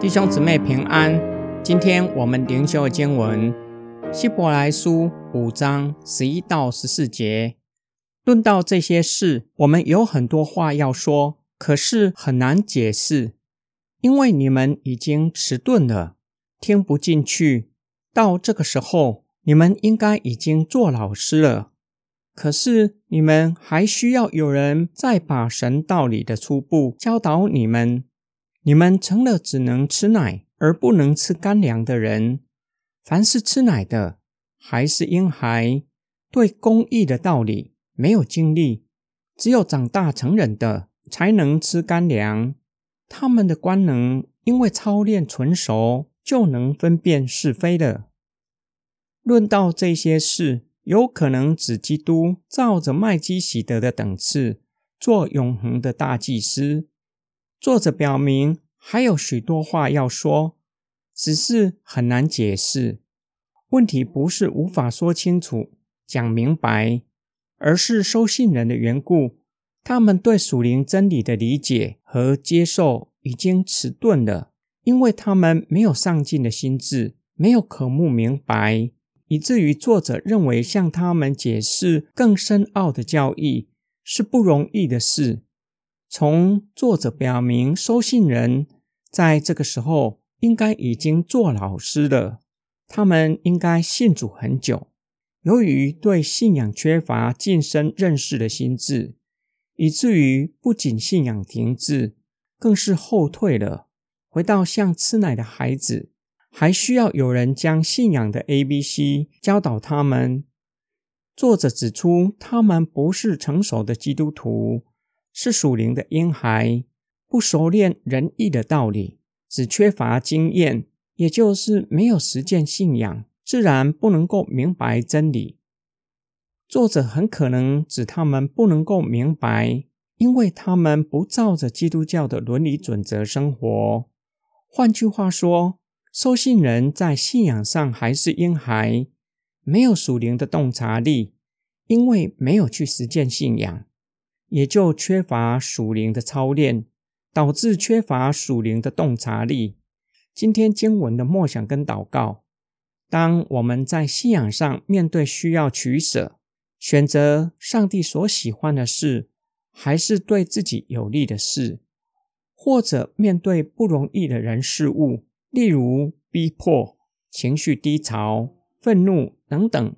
弟兄姊妹平安，今天我们灵修的经文《希伯来书》五章十一到十四节。论到这些事，我们有很多话要说，可是很难解释，因为你们已经迟钝了，听不进去。到这个时候，你们应该已经做老师了，可是你们还需要有人再把神道理的初步教导你们。你们成了只能吃奶而不能吃干粮的人。凡是吃奶的，还是婴孩，对公义的道理没有经历；只有长大成人的，才能吃干粮。他们的官能因为操练纯熟，就能分辨是非了。论到这些事，有可能指基督照着麦基喜德的等次，做永恒的大祭司。作者表明还有许多话要说，只是很难解释。问题不是无法说清楚、讲明白，而是收信人的缘故，他们对属灵真理的理解和接受已经迟钝了，因为他们没有上进的心智，没有渴慕明白，以至于作者认为向他们解释更深奥的教义是不容易的事。从作者表明，收信人在这个时候应该已经做老师了。他们应该信主很久，由于对信仰缺乏近身认识的心智，以至于不仅信仰停滞，更是后退了，回到像吃奶的孩子，还需要有人将信仰的 A、B、C 教导他们。作者指出，他们不是成熟的基督徒。是属灵的婴孩，不熟练仁义的道理，只缺乏经验，也就是没有实践信仰，自然不能够明白真理。作者很可能指他们不能够明白，因为他们不照着基督教的伦理准则生活。换句话说，收信人在信仰上还是婴孩，没有属灵的洞察力，因为没有去实践信仰。也就缺乏属灵的操练，导致缺乏属灵的洞察力。今天经文的默想跟祷告，当我们在信仰上面对需要取舍，选择上帝所喜欢的事，还是对自己有利的事，或者面对不容易的人事物，例如逼迫、情绪低潮、愤怒等等，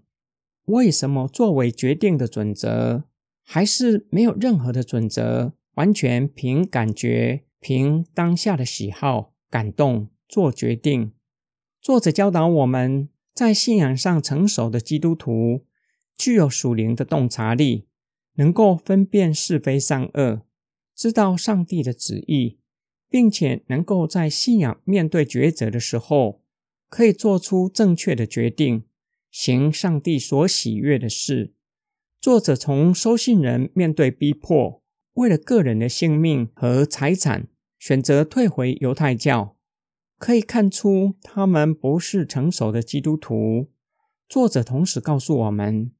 为什么作为决定的准则？还是没有任何的准则，完全凭感觉、凭当下的喜好、感动做决定。作者教导我们在信仰上成熟的基督徒，具有属灵的洞察力，能够分辨是非善恶，知道上帝的旨意，并且能够在信仰面对抉择的时候，可以做出正确的决定，行上帝所喜悦的事。作者从收信人面对逼迫，为了个人的性命和财产，选择退回犹太教，可以看出他们不是成熟的基督徒。作者同时告诉我们，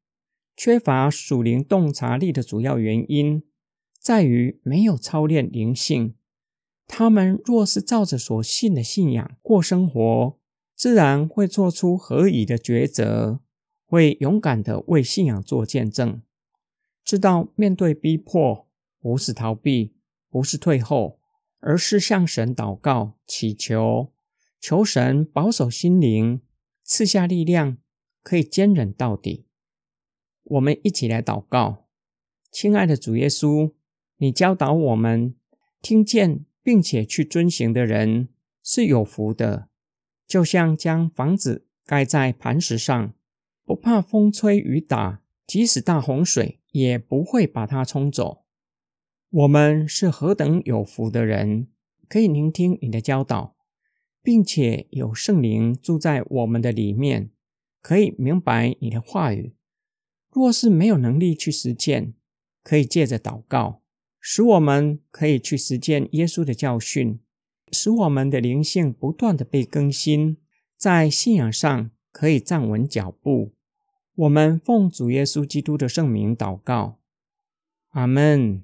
缺乏属灵洞察力的主要原因在于没有操练灵性。他们若是照着所信的信仰过生活，自然会做出合宜的抉择。会勇敢的为信仰做见证，知道面对逼迫不是逃避，不是退后，而是向神祷告祈求，求神保守心灵，赐下力量，可以坚忍到底。我们一起来祷告，亲爱的主耶稣，你教导我们，听见并且去遵行的人是有福的，就像将房子盖在磐石上。不怕风吹雨打，即使大洪水也不会把它冲走。我们是何等有福的人，可以聆听你的教导，并且有圣灵住在我们的里面，可以明白你的话语。若是没有能力去实践，可以借着祷告，使我们可以去实践耶稣的教训，使我们的灵性不断的被更新，在信仰上。可以站稳脚步。我们奉主耶稣基督的圣名祷告，阿门。